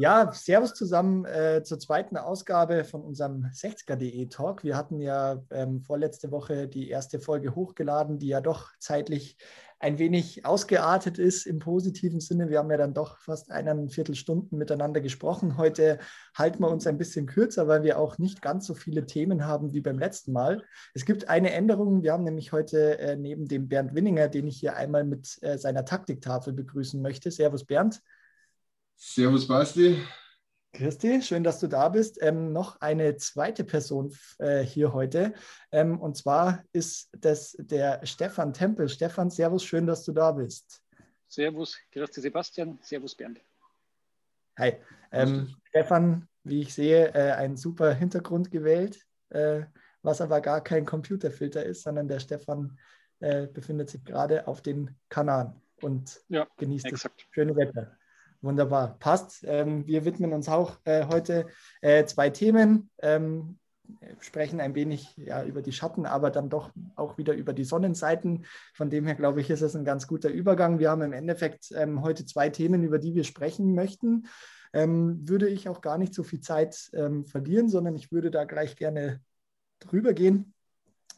Ja, Servus zusammen äh, zur zweiten Ausgabe von unserem 60er.de Talk. Wir hatten ja ähm, vorletzte Woche die erste Folge hochgeladen, die ja doch zeitlich ein wenig ausgeartet ist im positiven Sinne. Wir haben ja dann doch fast eineinviertel Stunden miteinander gesprochen. Heute halten wir uns ein bisschen kürzer, weil wir auch nicht ganz so viele Themen haben wie beim letzten Mal. Es gibt eine Änderung. Wir haben nämlich heute äh, neben dem Bernd Winninger, den ich hier einmal mit äh, seiner Taktiktafel begrüßen möchte. Servus Bernd. Servus Basti. Christi, schön, dass du da bist. Ähm, noch eine zweite Person äh, hier heute. Ähm, und zwar ist das der Stefan Tempel. Stefan, Servus, schön, dass du da bist. Servus, Christi Sebastian, Servus Bernd. Hi. Ähm, Stefan, wie ich sehe, äh, ein super Hintergrund gewählt, äh, was aber gar kein Computerfilter ist, sondern der Stefan äh, befindet sich gerade auf den Kanaren und ja, genießt exakt. das schöne Wetter. Wunderbar, passt. Ähm, wir widmen uns auch äh, heute äh, zwei Themen, ähm, sprechen ein wenig ja, über die Schatten, aber dann doch auch wieder über die Sonnenseiten. Von dem her, glaube ich, ist es ein ganz guter Übergang. Wir haben im Endeffekt ähm, heute zwei Themen, über die wir sprechen möchten. Ähm, würde ich auch gar nicht so viel Zeit ähm, verlieren, sondern ich würde da gleich gerne drüber gehen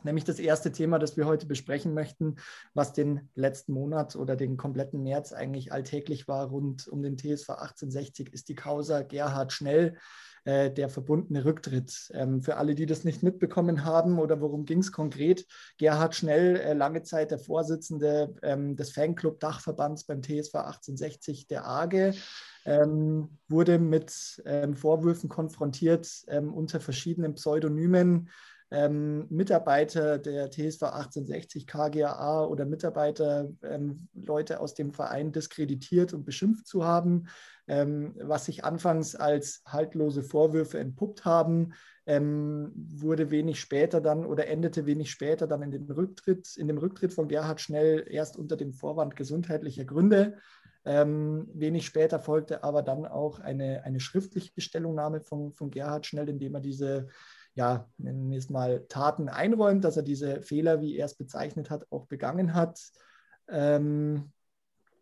nämlich das erste Thema, das wir heute besprechen möchten, was den letzten Monat oder den kompletten März eigentlich alltäglich war rund um den TSV 1860, ist die Causa Gerhard Schnell, äh, der verbundene Rücktritt. Ähm, für alle, die das nicht mitbekommen haben oder worum ging es konkret, Gerhard Schnell, äh, lange Zeit der Vorsitzende ähm, des Fanclub-Dachverbands beim TSV 1860 der AGE, ähm, wurde mit ähm, Vorwürfen konfrontiert ähm, unter verschiedenen Pseudonymen ähm, Mitarbeiter der TSV 1860 KGAA oder Mitarbeiter, ähm, Leute aus dem Verein diskreditiert und beschimpft zu haben, ähm, was sich anfangs als haltlose Vorwürfe entpuppt haben, ähm, wurde wenig später dann oder endete wenig später dann in, den Rücktritt, in dem Rücktritt von Gerhard Schnell erst unter dem Vorwand gesundheitlicher Gründe. Ähm, wenig später folgte aber dann auch eine, eine schriftliche Stellungnahme von, von Gerhard Schnell, indem er diese ja, nennen wir es mal, Taten einräumt, dass er diese Fehler, wie er es bezeichnet hat, auch begangen hat. Ähm,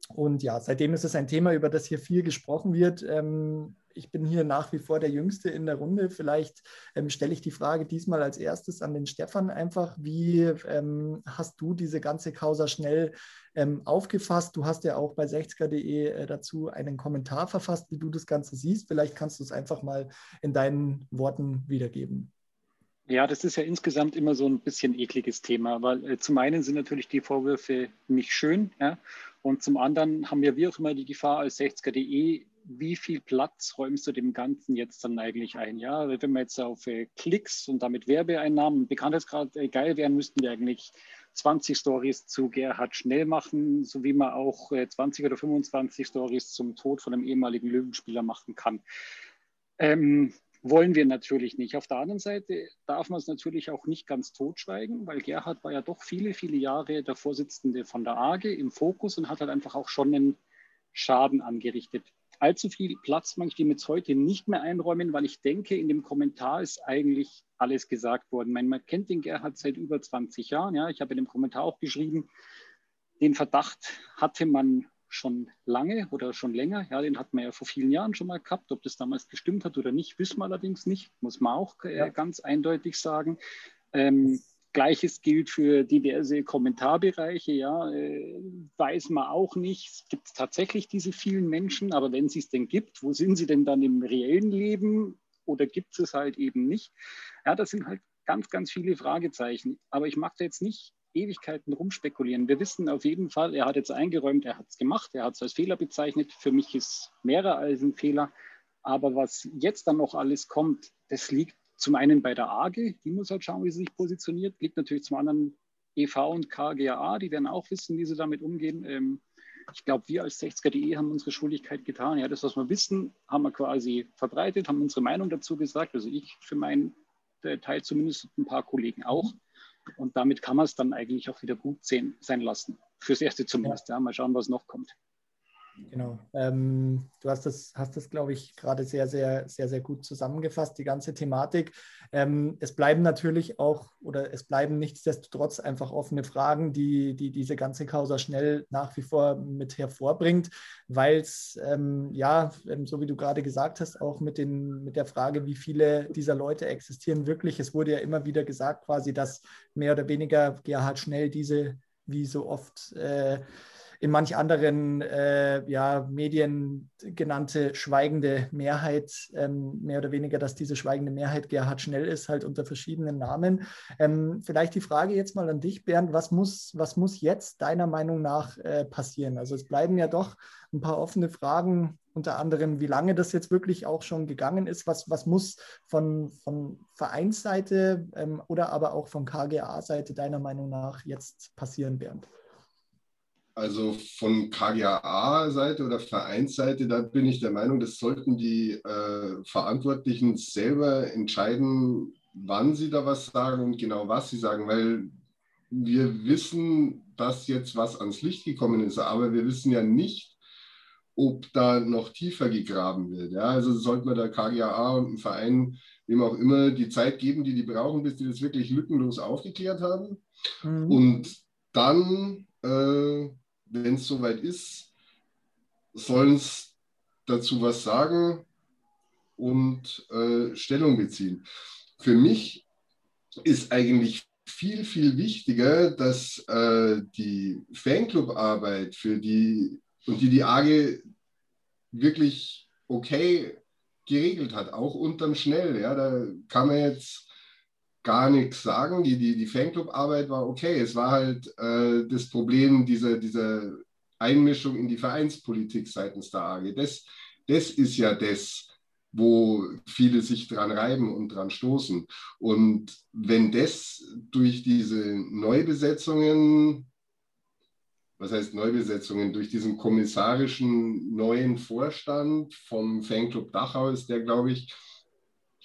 und ja, seitdem ist es ein Thema, über das hier viel gesprochen wird. Ähm, ich bin hier nach wie vor der Jüngste in der Runde. Vielleicht ähm, stelle ich die Frage diesmal als erstes an den Stefan einfach. Wie ähm, hast du diese ganze Causa schnell ähm, aufgefasst? Du hast ja auch bei 60er.de äh, dazu einen Kommentar verfasst, wie du das Ganze siehst. Vielleicht kannst du es einfach mal in deinen Worten wiedergeben. Ja, das ist ja insgesamt immer so ein bisschen ekliges Thema, weil äh, zum einen sind natürlich die Vorwürfe nicht schön, ja, und zum anderen haben wir auch immer die Gefahr als 60er.de, wie viel Platz räumst du dem Ganzen jetzt dann eigentlich ein? Ja, wenn wir jetzt auf äh, Klicks und damit Werbeeinnahmen, Bekanntheitsgrad äh, geil wären, müssten wir eigentlich 20 Stories zu Gerhard Schnell machen, so wie man auch äh, 20 oder 25 Stories zum Tod von einem ehemaligen Löwenspieler machen kann. Ähm, wollen wir natürlich nicht. Auf der anderen Seite darf man es natürlich auch nicht ganz totschweigen, weil Gerhard war ja doch viele, viele Jahre der Vorsitzende von der AGE im Fokus und hat halt einfach auch schon einen Schaden angerichtet. Allzu viel Platz möchte ich dem jetzt heute nicht mehr einräumen, weil ich denke, in dem Kommentar ist eigentlich alles gesagt worden. Meine, man kennt den Gerhard seit über 20 Jahren. Ja. Ich habe in dem Kommentar auch geschrieben, den Verdacht hatte man schon lange oder schon länger. Ja, den hat man ja vor vielen Jahren schon mal gehabt. Ob das damals gestimmt hat oder nicht, wissen wir allerdings nicht, muss man auch äh, ja. ganz eindeutig sagen. Ähm, Gleiches gilt für diverse Kommentarbereiche. Ja, äh, weiß man auch nicht, gibt es tatsächlich diese vielen Menschen, aber wenn es es denn gibt, wo sind sie denn dann im reellen Leben oder gibt es es halt eben nicht? Ja, das sind halt ganz, ganz viele Fragezeichen. Aber ich mag da jetzt nicht Ewigkeiten rumspekulieren. Wir wissen auf jeden Fall, er hat jetzt eingeräumt, er hat es gemacht, er hat es als Fehler bezeichnet. Für mich ist mehrer als ein Fehler. Aber was jetzt dann noch alles kommt, das liegt zum einen bei der AGE, die muss halt schauen, wie sie sich positioniert, liegt natürlich zum anderen EV und KGAA, die werden auch wissen, wie sie damit umgehen. Ähm, ich glaube, wir als 60er.de haben unsere Schuldigkeit getan. Ja, das, was wir wissen, haben wir quasi verbreitet, haben unsere Meinung dazu gesagt. Also ich für meinen Teil zumindest ein paar Kollegen auch. Und damit kann man es dann eigentlich auch wieder gut sehen, sein lassen. Fürs Erste zumindest. Ja. Mal schauen, was noch kommt. Genau. Ähm, du hast das, hast das, glaube ich, gerade sehr, sehr, sehr, sehr gut zusammengefasst, die ganze Thematik. Ähm, es bleiben natürlich auch oder es bleiben nichtsdestotrotz einfach offene Fragen, die, die diese ganze Causa schnell nach wie vor mit hervorbringt, weil es, ähm, ja, ähm, so wie du gerade gesagt hast, auch mit, den, mit der Frage, wie viele dieser Leute existieren wirklich. Es wurde ja immer wieder gesagt, quasi, dass mehr oder weniger Gerhard Schnell diese, wie so oft, äh, in manch anderen äh, ja, Medien genannte schweigende Mehrheit, ähm, mehr oder weniger, dass diese schweigende Mehrheit Gerhard Schnell ist, halt unter verschiedenen Namen. Ähm, vielleicht die Frage jetzt mal an dich, Bernd, was muss, was muss jetzt deiner Meinung nach äh, passieren? Also es bleiben ja doch ein paar offene Fragen, unter anderem, wie lange das jetzt wirklich auch schon gegangen ist, was, was muss von, von Vereinsseite ähm, oder aber auch von KGA-Seite deiner Meinung nach jetzt passieren, Bernd? Also von KGAA-Seite oder Vereinsseite, da bin ich der Meinung, das sollten die äh, Verantwortlichen selber entscheiden, wann sie da was sagen und genau was sie sagen, weil wir wissen, dass jetzt was ans Licht gekommen ist, aber wir wissen ja nicht, ob da noch tiefer gegraben wird. Ja, also sollte man der KGAA und dem Verein, wem auch immer, die Zeit geben, die die brauchen, bis die das wirklich lückenlos aufgeklärt haben. Mhm. Und dann äh, wenn es soweit ist, sollen es dazu was sagen und äh, Stellung beziehen. Für mich ist eigentlich viel, viel wichtiger, dass äh, die Fanclub-Arbeit für die und die die AG wirklich okay geregelt hat, auch unterm Schnell. Ja, da kann man jetzt gar nichts sagen. Die, die, die Fanclub-Arbeit war okay. Es war halt äh, das Problem dieser, dieser Einmischung in die Vereinspolitik seitens der AG. Das, das ist ja das, wo viele sich dran reiben und dran stoßen. Und wenn das durch diese Neubesetzungen, was heißt Neubesetzungen, durch diesen kommissarischen neuen Vorstand vom Fanclub Dachau ist der, glaube ich,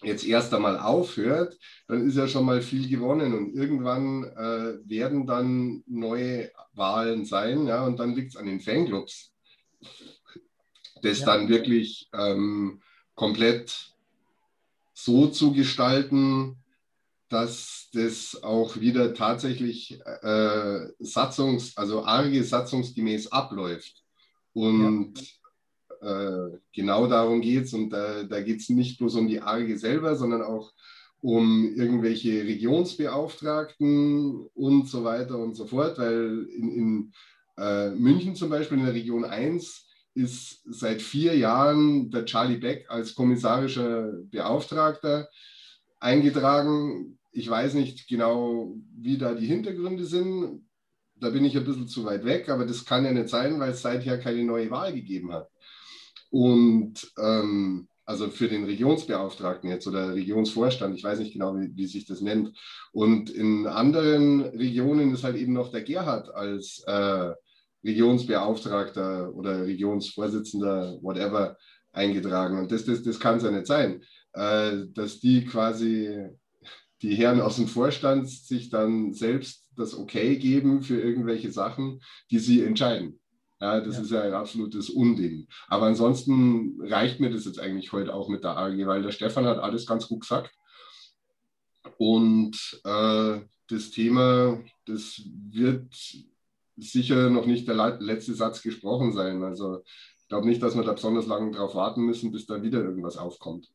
jetzt erst einmal aufhört, dann ist ja schon mal viel gewonnen und irgendwann äh, werden dann neue Wahlen sein, ja, und dann liegt es an den Fanclubs, das ja. dann wirklich ähm, komplett so zu gestalten, dass das auch wieder tatsächlich äh, satzungs-, also arge satzungsgemäß abläuft. Und ja. Äh, genau darum geht es. Und da, da geht es nicht bloß um die ARGE selber, sondern auch um irgendwelche Regionsbeauftragten und so weiter und so fort, weil in, in äh, München zum Beispiel in der Region 1 ist seit vier Jahren der Charlie Beck als kommissarischer Beauftragter eingetragen. Ich weiß nicht genau, wie da die Hintergründe sind. Da bin ich ein bisschen zu weit weg, aber das kann ja nicht sein, weil es seither keine neue Wahl gegeben hat. Und ähm, also für den Regionsbeauftragten jetzt oder Regionsvorstand, ich weiß nicht genau, wie, wie, sich das nennt. Und in anderen Regionen ist halt eben noch der Gerhard als äh, Regionsbeauftragter oder Regionsvorsitzender, whatever, eingetragen. Und das, das, das kann es ja nicht sein, äh, dass die quasi, die Herren aus dem Vorstand sich dann selbst das Okay geben für irgendwelche Sachen, die sie entscheiden. Ja, das ja. ist ja ein absolutes Unding. Aber ansonsten reicht mir das jetzt eigentlich heute auch mit der AG, weil der Stefan hat alles ganz gut gesagt. Und äh, das Thema, das wird sicher noch nicht der letzte Satz gesprochen sein. Also ich glaube nicht, dass wir da besonders lange darauf warten müssen, bis da wieder irgendwas aufkommt.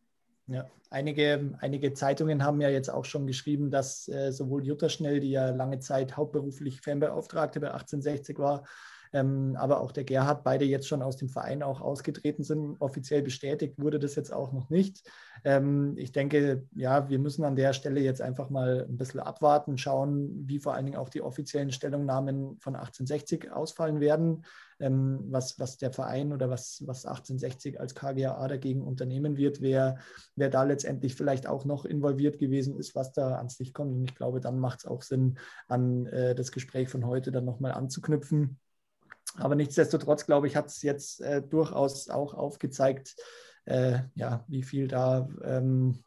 Ja, einige, einige Zeitungen haben ja jetzt auch schon geschrieben, dass äh, sowohl Jutta Schnell, die ja lange Zeit hauptberuflich Fanbeauftragte bei 1860 war, ähm, aber auch der Gerhard, beide jetzt schon aus dem Verein auch ausgetreten sind. Offiziell bestätigt wurde das jetzt auch noch nicht. Ähm, ich denke, ja, wir müssen an der Stelle jetzt einfach mal ein bisschen abwarten, schauen, wie vor allen Dingen auch die offiziellen Stellungnahmen von 1860 ausfallen werden, ähm, was, was der Verein oder was, was 1860 als KGAA dagegen unternehmen wird, wer, wer da letztendlich vielleicht auch noch involviert gewesen ist, was da ans Licht kommt. Und ich glaube, dann macht es auch Sinn, an äh, das Gespräch von heute dann nochmal anzuknüpfen. Aber nichtsdestotrotz, glaube ich, hat es jetzt äh, durchaus auch aufgezeigt, äh, ja, wie viel da ähm,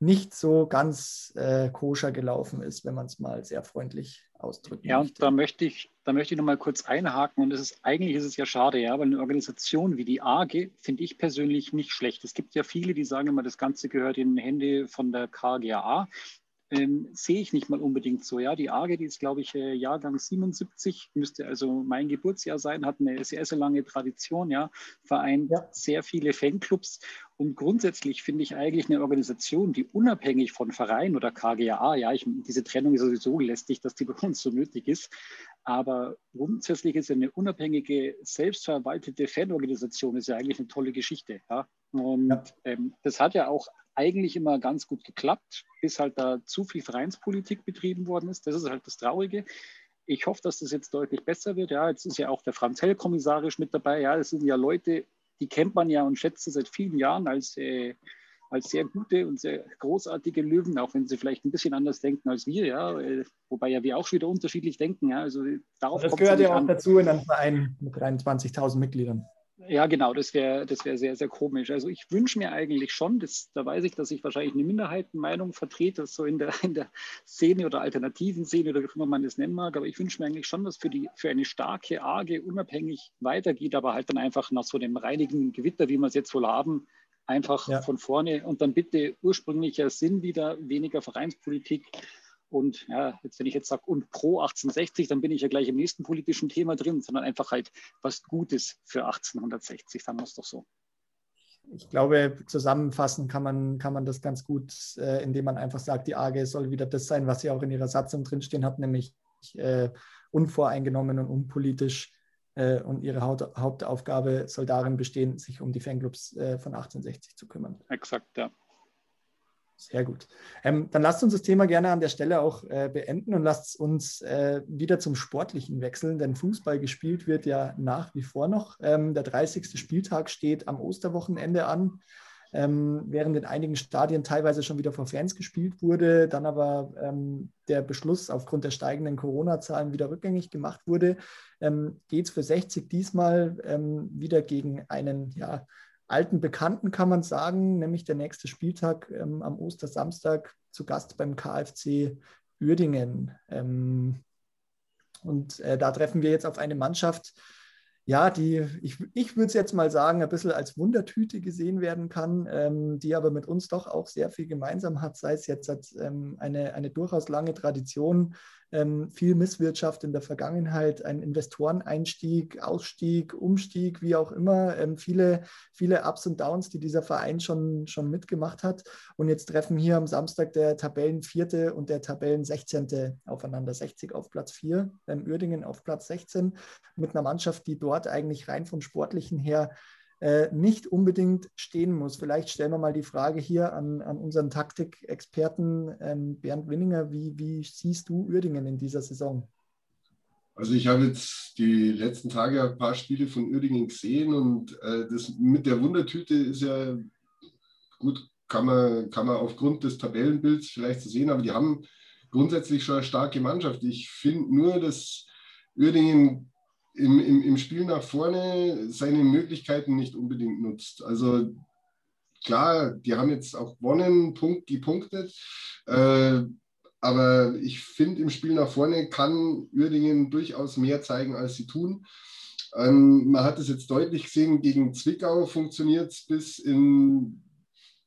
nicht so ganz äh, koscher gelaufen ist, wenn man es mal sehr freundlich ausdrücken Ja, und da möchte ich, da möchte ich noch mal kurz einhaken. Und es ist, eigentlich ist es ja schade, ja, weil eine Organisation wie die AG finde ich persönlich nicht schlecht. Es gibt ja viele, die sagen immer, das Ganze gehört in Hände von der KGAA ähm, sehe ich nicht mal unbedingt so. Ja, die AGE, die ist, glaube ich, äh, Jahrgang 77, müsste also mein Geburtsjahr sein, hat eine sehr, sehr lange Tradition, ja, vereint ja. sehr viele Fanclubs. Und grundsätzlich finde ich eigentlich eine Organisation, die unabhängig von Verein oder KGAA, ja, ich, diese Trennung ist sowieso lästig, dass die bei uns so nötig ist, aber grundsätzlich ist eine unabhängige, selbstverwaltete Fanorganisation ist ja eigentlich eine tolle Geschichte. Ja? Und ja. Ähm, das hat ja auch eigentlich immer ganz gut geklappt, bis halt da zu viel Vereinspolitik betrieben worden ist. Das ist halt das Traurige. Ich hoffe, dass das jetzt deutlich besser wird. Ja, jetzt ist ja auch der Franz Hell kommissarisch mit dabei. Ja, das sind ja Leute, die kennt man ja und schätzt seit vielen Jahren als, äh, als sehr gute und sehr großartige Löwen, auch wenn sie vielleicht ein bisschen anders denken als wir, ja, äh, wobei ja wir auch schon wieder unterschiedlich denken. Ja, also darauf das gehört ja auch an. dazu in einem Verein mit 23.000 Mitgliedern. Ja, genau, das wäre das wär sehr, sehr komisch. Also ich wünsche mir eigentlich schon, das, da weiß ich, dass ich wahrscheinlich eine Minderheitenmeinung vertrete, so in der, in der Szene oder alternativen Szene oder wie immer man das nennen mag, aber ich wünsche mir eigentlich schon, dass für, die, für eine starke, arge, unabhängig weitergeht, aber halt dann einfach nach so dem reinigen Gewitter, wie wir es jetzt wohl haben, einfach ja. von vorne und dann bitte ursprünglicher Sinn wieder, weniger Vereinspolitik und ja, jetzt, wenn ich jetzt sage, und pro 1860, dann bin ich ja gleich im nächsten politischen Thema drin, sondern einfach halt was Gutes für 1860, sagen wir es doch so. Ich glaube, zusammenfassen kann man, kann man das ganz gut, äh, indem man einfach sagt, die AG soll wieder das sein, was sie auch in ihrer Satzung drinstehen hat, nämlich äh, unvoreingenommen und unpolitisch. Äh, und ihre Haupt Hauptaufgabe soll darin bestehen, sich um die Fanclubs äh, von 1860 zu kümmern. Exakt, ja. Sehr gut. Ähm, dann lasst uns das Thema gerne an der Stelle auch äh, beenden und lasst uns äh, wieder zum Sportlichen wechseln, denn Fußball gespielt wird ja nach wie vor noch. Ähm, der 30. Spieltag steht am Osterwochenende an, ähm, während in einigen Stadien teilweise schon wieder vor Fans gespielt wurde, dann aber ähm, der Beschluss aufgrund der steigenden Corona-Zahlen wieder rückgängig gemacht wurde, ähm, geht es für 60 diesmal ähm, wieder gegen einen, ja, alten Bekannten, kann man sagen, nämlich der nächste Spieltag ähm, am Ostersamstag zu Gast beim KfC Uerdingen. Ähm, und äh, da treffen wir jetzt auf eine Mannschaft, ja, die, ich, ich würde es jetzt mal sagen, ein bisschen als Wundertüte gesehen werden kann, ähm, die aber mit uns doch auch sehr viel gemeinsam hat, sei es jetzt ähm, eine, eine durchaus lange Tradition ähm, viel Misswirtschaft in der Vergangenheit, ein Investoreneinstieg, Ausstieg, Umstieg, wie auch immer, ähm, viele, viele Ups und Downs, die dieser Verein schon, schon mitgemacht hat. Und jetzt treffen hier am Samstag der Tabellenvierte und der Tabellen 16. aufeinander, 60 auf Platz 4, ähm, Uerdingen auf Platz 16, mit einer Mannschaft, die dort eigentlich rein vom Sportlichen her äh, nicht unbedingt stehen muss. Vielleicht stellen wir mal die Frage hier an, an unseren Taktikexperten ähm, Bernd Winninger. Wie, wie siehst du Uerdingen in dieser Saison? Also ich habe jetzt die letzten Tage ein paar Spiele von Uerdingen gesehen und äh, das mit der Wundertüte ist ja gut, kann man, kann man aufgrund des Tabellenbilds vielleicht so sehen, aber die haben grundsätzlich schon eine starke Mannschaft. Ich finde nur, dass Uerdingen im, im, im Spiel nach vorne seine Möglichkeiten nicht unbedingt nutzt. Also klar, die haben jetzt auch gewonnen, Punkt gepunktet. Äh, aber ich finde, im Spiel nach vorne kann Uerdingen durchaus mehr zeigen, als sie tun. Ähm, man hat es jetzt deutlich gesehen, gegen Zwickau funktioniert es bis in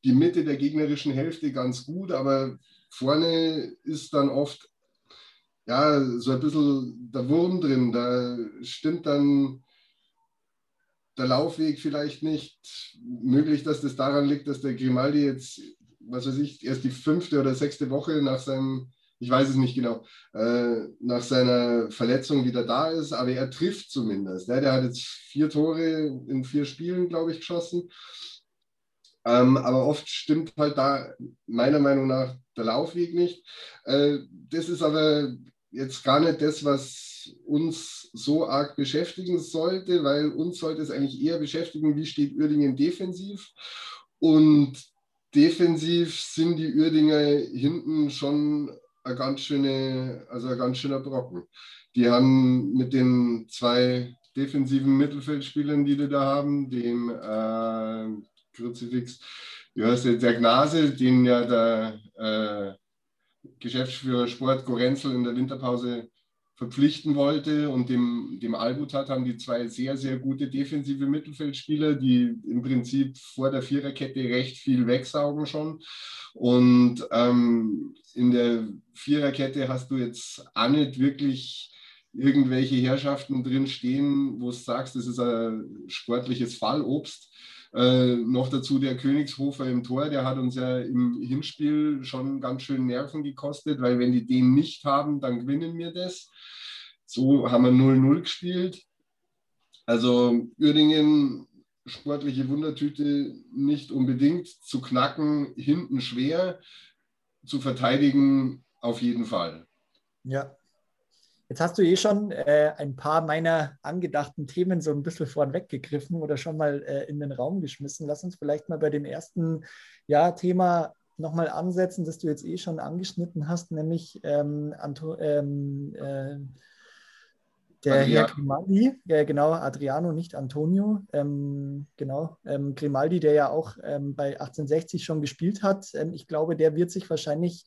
die Mitte der gegnerischen Hälfte ganz gut, aber vorne ist dann oft ja, so ein bisschen der Wurm drin. Da stimmt dann der Laufweg vielleicht nicht. Möglich, dass das daran liegt, dass der Grimaldi jetzt, was weiß ich, erst die fünfte oder sechste Woche nach seinem, ich weiß es nicht genau, äh, nach seiner Verletzung wieder da ist, aber er trifft zumindest. Ja, der hat jetzt vier Tore in vier Spielen, glaube ich, geschossen. Ähm, aber oft stimmt halt da meiner Meinung nach der Laufweg nicht. Äh, das ist aber jetzt gar nicht das, was uns so arg beschäftigen sollte, weil uns sollte es eigentlich eher beschäftigen, wie steht Uerdingen defensiv. Und defensiv sind die Uerdinger hinten schon ein ganz, schöne, also ein ganz schöner Brocken. Die haben mit den zwei defensiven Mittelfeldspielern, die die da haben, dem äh, Kruzifix, du hast jetzt der Gnase, den ja der äh, Geschäftsführer Sport Gorenzel in der Winterpause verpflichten wollte und dem, dem Albutat haben die zwei sehr, sehr gute defensive Mittelfeldspieler, die im Prinzip vor der Viererkette recht viel wegsaugen schon. Und ähm, in der Viererkette hast du jetzt auch nicht wirklich irgendwelche Herrschaften drin stehen, wo du sagst, das ist ein sportliches Fallobst. Äh, noch dazu der Königshofer im Tor, der hat uns ja im Hinspiel schon ganz schön Nerven gekostet, weil wenn die den nicht haben, dann gewinnen wir das. So haben wir 0-0 gespielt. Also Uerdingen, sportliche Wundertüte nicht unbedingt. Zu knacken, hinten schwer. Zu verteidigen auf jeden Fall. Ja, Jetzt hast du eh schon äh, ein paar meiner angedachten Themen so ein bisschen vorweggegriffen oder schon mal äh, in den Raum geschmissen. Lass uns vielleicht mal bei dem ersten ja, Thema nochmal ansetzen, das du jetzt eh schon angeschnitten hast, nämlich ähm, Anto, ähm, äh, der Adriano. Herr Grimaldi, ja, genau, Adriano, nicht Antonio, ähm, genau, ähm, Grimaldi, der ja auch ähm, bei 1860 schon gespielt hat. Ähm, ich glaube, der wird sich wahrscheinlich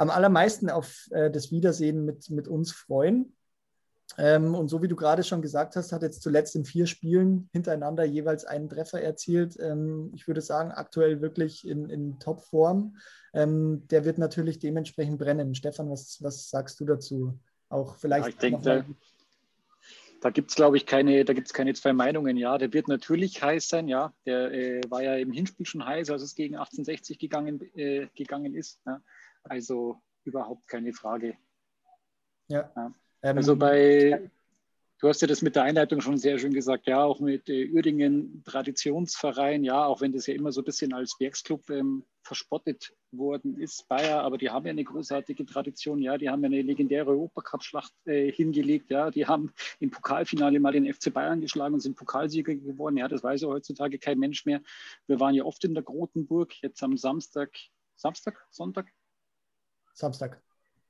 am allermeisten auf äh, das Wiedersehen mit, mit uns freuen. Ähm, und so wie du gerade schon gesagt hast, hat jetzt zuletzt in vier Spielen hintereinander jeweils einen Treffer erzielt. Ähm, ich würde sagen, aktuell wirklich in, in Topform. Ähm, der wird natürlich dementsprechend brennen. Stefan, was, was sagst du dazu? Auch vielleicht. Ja, ich denke, da, da gibt es, glaube ich, keine, da gibt's keine zwei Meinungen. Ja, der wird natürlich heiß sein. Ja, der äh, war ja im Hinspiel schon heiß, als es gegen 1860 gegangen, äh, gegangen ist. Ja. Also überhaupt keine Frage. Ja. ja. Ähm, also bei, du hast ja das mit der Einleitung schon sehr schön gesagt, ja, auch mit äh, Uerdingen Traditionsverein, ja, auch wenn das ja immer so ein bisschen als Werksclub ähm, verspottet worden ist, Bayer, aber die haben ja eine großartige Tradition, ja, die haben ja eine legendäre Europacup-Schlacht äh, hingelegt, ja, die haben im Pokalfinale mal den FC Bayern geschlagen und sind Pokalsieger geworden, ja, das weiß ja heutzutage kein Mensch mehr. Wir waren ja oft in der Grotenburg, jetzt am Samstag, Samstag, Sonntag, Samstag.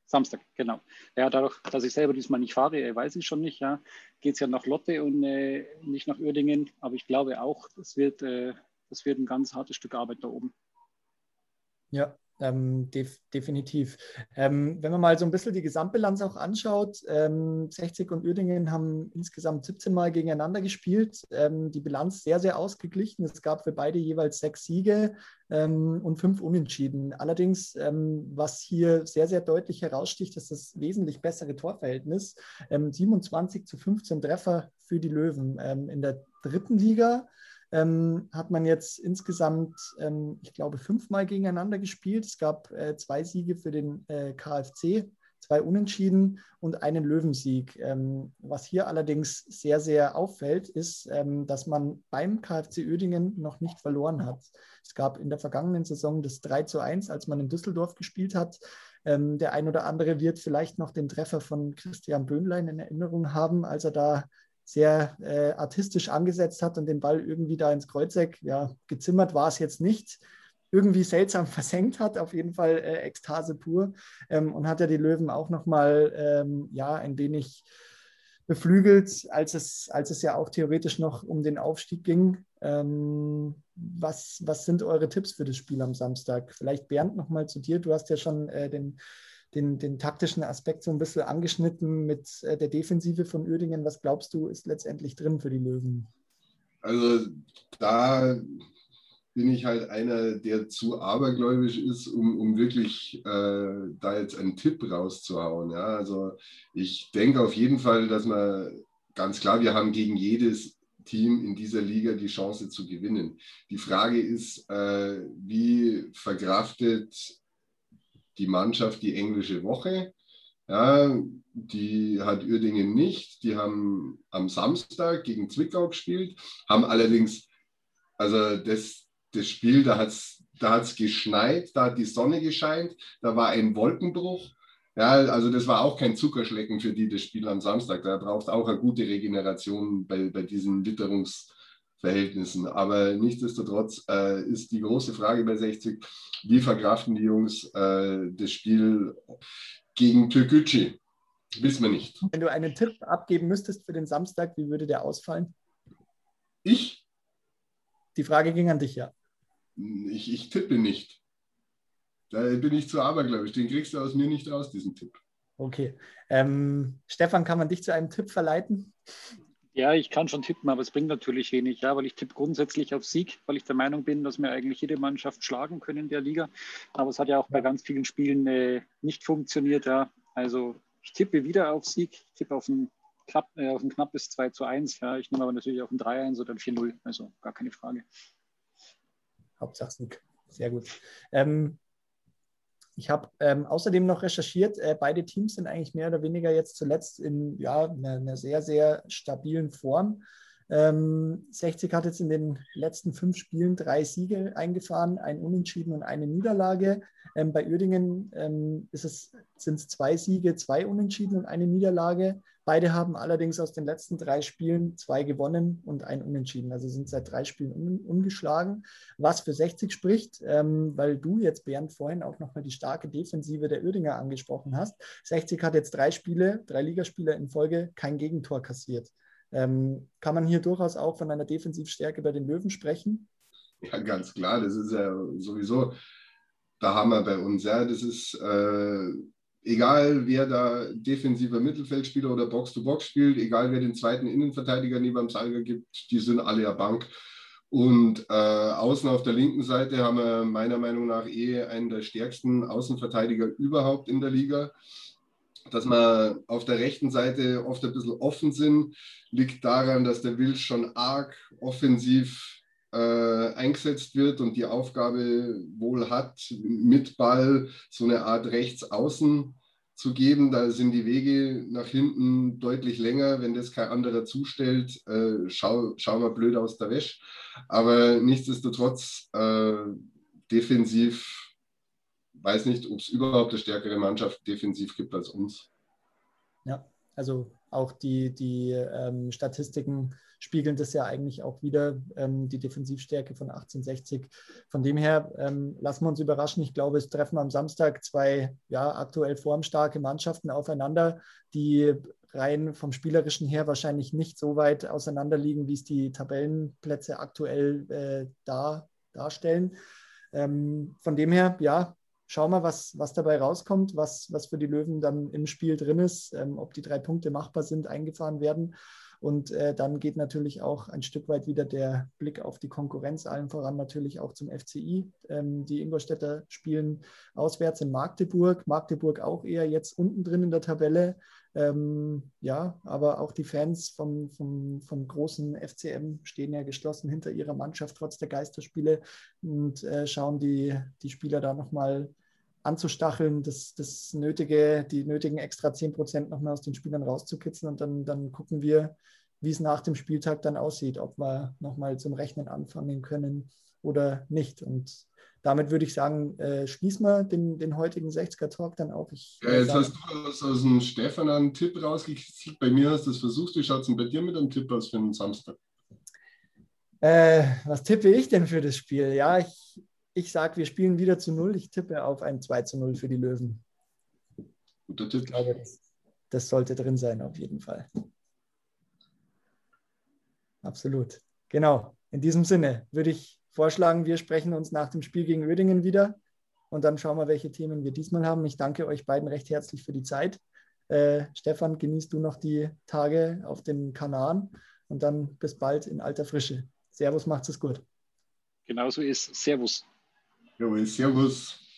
Samstag, genau. Ja, dadurch, dass ich selber diesmal nicht fahre, äh, weiß ich schon nicht, ja, geht es ja nach Lotte und äh, nicht nach Uerdingen. Aber ich glaube auch, das wird, äh, das wird ein ganz hartes Stück Arbeit da oben. Ja, ähm, def definitiv. Ähm, wenn man mal so ein bisschen die Gesamtbilanz auch anschaut, ähm, 60 und Uerdingen haben insgesamt 17 Mal gegeneinander gespielt. Ähm, die Bilanz sehr, sehr ausgeglichen. Es gab für beide jeweils sechs Siege ähm, und fünf Unentschieden. Allerdings, ähm, was hier sehr, sehr deutlich heraussticht, ist das wesentlich bessere Torverhältnis. 27 zu 15 Treffer für die Löwen. in der dritten Liga ähm, hat man jetzt insgesamt, ähm, ich glaube, fünfmal gegeneinander gespielt. Es gab äh, zwei Siege für den äh, KfC, zwei Unentschieden und einen Löwensieg. Ähm, was hier allerdings sehr, sehr auffällt, ist, ähm, dass man beim KfC Oedingen noch nicht verloren hat. Es gab in der vergangenen Saison das 3 zu 1, als man in Düsseldorf gespielt hat. Ähm, der ein oder andere wird vielleicht noch den Treffer von Christian Böhnlein in Erinnerung haben, als er da sehr äh, artistisch angesetzt hat und den Ball irgendwie da ins Kreuzeck, ja, gezimmert war es jetzt nicht, irgendwie seltsam versenkt hat, auf jeden Fall äh, Ekstase pur ähm, und hat ja die Löwen auch nochmal, ähm, ja, ein wenig beflügelt, als es, als es ja auch theoretisch noch um den Aufstieg ging. Ähm, was, was sind eure Tipps für das Spiel am Samstag? Vielleicht Bernd nochmal zu dir. Du hast ja schon äh, den den, den taktischen Aspekt so ein bisschen angeschnitten mit äh, der Defensive von Uerdingen. Was glaubst du, ist letztendlich drin für die Löwen? Also da bin ich halt einer, der zu abergläubisch ist, um, um wirklich äh, da jetzt einen Tipp rauszuhauen. Ja? Also ich denke auf jeden Fall, dass man ganz klar, wir haben gegen jedes Team in dieser Liga die Chance zu gewinnen. Die Frage ist, äh, wie verkraftet die Mannschaft die englische Woche. Ja, die hat Uerdingen nicht. Die haben am Samstag gegen Zwickau gespielt, haben allerdings, also das, das Spiel, da hat es da hat's geschneit, da hat die Sonne gescheint, da war ein Wolkenbruch. Ja, also das war auch kein Zuckerschlecken für die, das Spiel am Samstag. Da braucht auch eine gute Regeneration bei, bei diesen Witterungs- Verhältnissen. Aber nichtsdestotrotz äh, ist die große Frage bei 60, wie verkraften die Jungs äh, das Spiel gegen Türkgücü? Wissen wir nicht. Wenn du einen Tipp abgeben müsstest für den Samstag, wie würde der ausfallen? Ich? Die Frage ging an dich, ja. Ich, ich tippe nicht. Da bin ich zu abergläubisch. Den kriegst du aus mir nicht raus, diesen Tipp. Okay. Ähm, Stefan, kann man dich zu einem Tipp verleiten? Ja, ich kann schon tippen, aber es bringt natürlich wenig, ja, weil ich tippe grundsätzlich auf Sieg, weil ich der Meinung bin, dass wir eigentlich jede Mannschaft schlagen können in der Liga. Aber es hat ja auch bei ganz vielen Spielen äh, nicht funktioniert. Ja. Also ich tippe wieder auf Sieg, ich tippe auf ein, knapp, äh, auf ein knappes 2 zu 1. Ja. Ich nehme aber natürlich auf ein 3-1 oder ein 4-0, also gar keine Frage. Hauptsache Sieg, sehr gut. Ähm, ich habe ähm, außerdem noch recherchiert, äh, beide Teams sind eigentlich mehr oder weniger jetzt zuletzt in ja, einer, einer sehr, sehr stabilen Form. Ähm, 60 hat jetzt in den letzten fünf Spielen drei Siege eingefahren, ein Unentschieden und eine Niederlage. Ähm, bei Uerdingen ähm, sind es zwei Siege, zwei Unentschieden und eine Niederlage. Beide haben allerdings aus den letzten drei Spielen zwei gewonnen und ein Unentschieden. Also sind seit drei Spielen un ungeschlagen. Was für 60 spricht, ähm, weil du jetzt, Bernd, vorhin auch nochmal die starke Defensive der Uerdinger angesprochen hast. 60 hat jetzt drei Spiele, drei Ligaspiele in Folge kein Gegentor kassiert. Ähm, kann man hier durchaus auch von einer Defensivstärke bei den Löwen sprechen? Ja, ganz klar. Das ist ja sowieso der Hammer bei uns. Ja, das ist äh, egal, wer da defensiver Mittelfeldspieler oder Box-to-Box -Box spielt, egal wer den zweiten Innenverteidiger neben dem Salger gibt, die sind alle ja Bank. Und äh, außen auf der linken Seite haben wir meiner Meinung nach eh einen der stärksten Außenverteidiger überhaupt in der Liga dass wir auf der rechten Seite oft ein bisschen offen sind, liegt daran, dass der Wild schon arg offensiv äh, eingesetzt wird und die Aufgabe wohl hat, mit Ball so eine Art Rechtsaußen zu geben. Da sind die Wege nach hinten deutlich länger. Wenn das kein anderer zustellt, äh, schau, schauen wir blöd aus der Wäsche. Aber nichtsdestotrotz äh, defensiv weiß nicht, ob es überhaupt eine stärkere Mannschaft defensiv gibt als uns. Ja, also auch die, die ähm, Statistiken spiegeln das ja eigentlich auch wieder, ähm, die Defensivstärke von 1860. Von dem her ähm, lassen wir uns überraschen. Ich glaube, es treffen am Samstag zwei ja, aktuell formstarke Mannschaften aufeinander, die rein vom Spielerischen her wahrscheinlich nicht so weit auseinander liegen, wie es die Tabellenplätze aktuell äh, dar, darstellen. Ähm, von dem her, ja, schauen wir, was, was dabei rauskommt, was, was für die Löwen dann im Spiel drin ist, ähm, ob die drei Punkte machbar sind, eingefahren werden. Und äh, dann geht natürlich auch ein Stück weit wieder der Blick auf die Konkurrenz, allen voran natürlich auch zum FCI. Ähm, die Ingolstädter spielen auswärts in Magdeburg. Magdeburg auch eher jetzt unten drin in der Tabelle. Ähm, ja, aber auch die Fans vom, vom, vom großen FCM stehen ja geschlossen hinter ihrer Mannschaft trotz der Geisterspiele und äh, schauen die, die Spieler da nochmal anzustacheln, das, das nötige, die nötigen extra 10 Prozent nochmal aus den Spielern rauszukitzeln und dann, dann gucken wir, wie es nach dem Spieltag dann aussieht, ob wir nochmal zum Rechnen anfangen können oder nicht. Und damit würde ich sagen, äh, schließen wir den, den heutigen 60er-Talk dann auch. Ich, ja, jetzt sagen, hast du aus, aus dem Stefan einen Tipp rausgekriegt. Bei mir hast du es versucht. Wie schaut es denn bei dir mit einem Tipp aus für den Samstag? Äh, was tippe ich denn für das Spiel? Ja, ich, ich sage, wir spielen wieder zu Null. Ich tippe auf ein 2 zu 0 für die Löwen. Guter Tipp. Ich glaube, das, das sollte drin sein, auf jeden Fall. Absolut. Genau. In diesem Sinne würde ich vorschlagen, wir sprechen uns nach dem Spiel gegen Oedingen wieder und dann schauen wir, welche Themen wir diesmal haben. Ich danke euch beiden recht herzlich für die Zeit. Äh, Stefan, genießt du noch die Tage auf den Kanaren und dann bis bald in alter Frische. Servus, macht's es gut. Genauso ist. Servus. Jawohl, Servus.